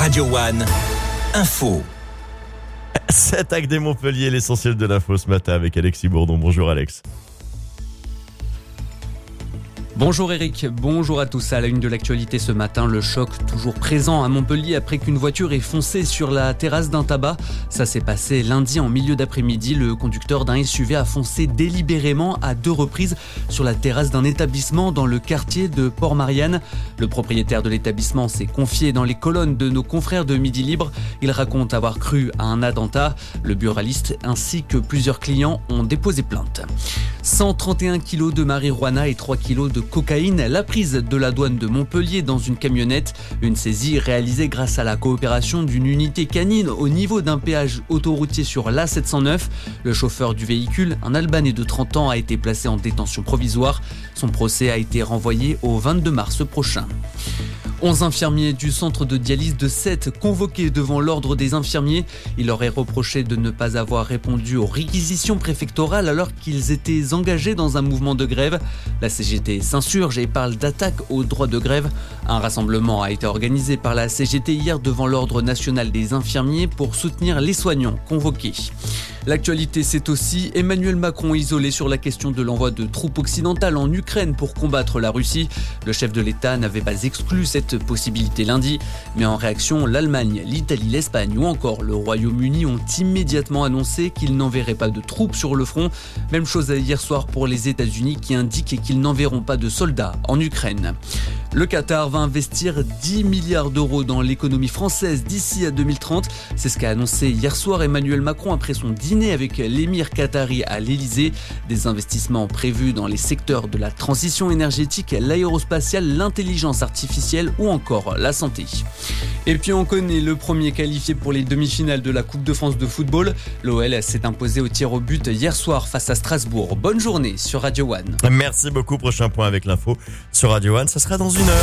Radio One, info. Cette attaque des Montpellier, l'essentiel de l'info ce matin avec Alexis Bourdon. Bonjour Alex. Bonjour Eric, bonjour à tous. À la une de l'actualité ce matin, le choc toujours présent à Montpellier après qu'une voiture ait foncé sur la terrasse d'un tabac. Ça s'est passé lundi en milieu d'après-midi. Le conducteur d'un SUV a foncé délibérément à deux reprises sur la terrasse d'un établissement dans le quartier de Port-Marianne. Le propriétaire de l'établissement s'est confié dans les colonnes de nos confrères de Midi Libre. Il raconte avoir cru à un attentat. Le buraliste ainsi que plusieurs clients ont déposé plainte. 131 kilos de marijuana et 3 kilos de cocaïne, la prise de la douane de Montpellier dans une camionnette, une saisie réalisée grâce à la coopération d'une unité canine au niveau d'un péage autoroutier sur l'A709. Le chauffeur du véhicule, un Albanais de 30 ans, a été placé en détention provisoire. Son procès a été renvoyé au 22 mars prochain. 11 infirmiers du centre de dialyse de 7 convoqués devant l'ordre des infirmiers. Il leur est reproché de ne pas avoir répondu aux réquisitions préfectorales alors qu'ils étaient engagés dans un mouvement de grève. La CGT s'insurge et parle d'attaque au droit de grève. Un rassemblement a été organisé par la CGT hier devant l'ordre national des infirmiers pour soutenir les soignants convoqués. L'actualité, c'est aussi Emmanuel Macron isolé sur la question de l'envoi de troupes occidentales en Ukraine pour combattre la Russie. Le chef de l'État n'avait pas exclu cette possibilité lundi, mais en réaction, l'Allemagne, l'Italie, l'Espagne ou encore le Royaume-Uni ont immédiatement annoncé qu'ils n'enverraient pas de troupes sur le front. Même chose hier soir pour les États-Unis qui indiquent qu'ils n'enverront pas de soldats en Ukraine. Le Qatar va investir 10 milliards d'euros dans l'économie française d'ici à 2030. C'est ce qu'a annoncé hier soir Emmanuel Macron après son dîner avec l'émir qatari à l'Elysée. Des investissements prévus dans les secteurs de la transition énergétique, l'aérospatiale, l'intelligence artificielle ou encore la santé. Et puis on connaît le premier qualifié pour les demi-finales de la Coupe de France de football. L'OL s'est imposé au tir au but hier soir face à Strasbourg. Bonne journée sur Radio One. Merci beaucoup. Prochain point avec l'info sur Radio One. Ça sera dans heure.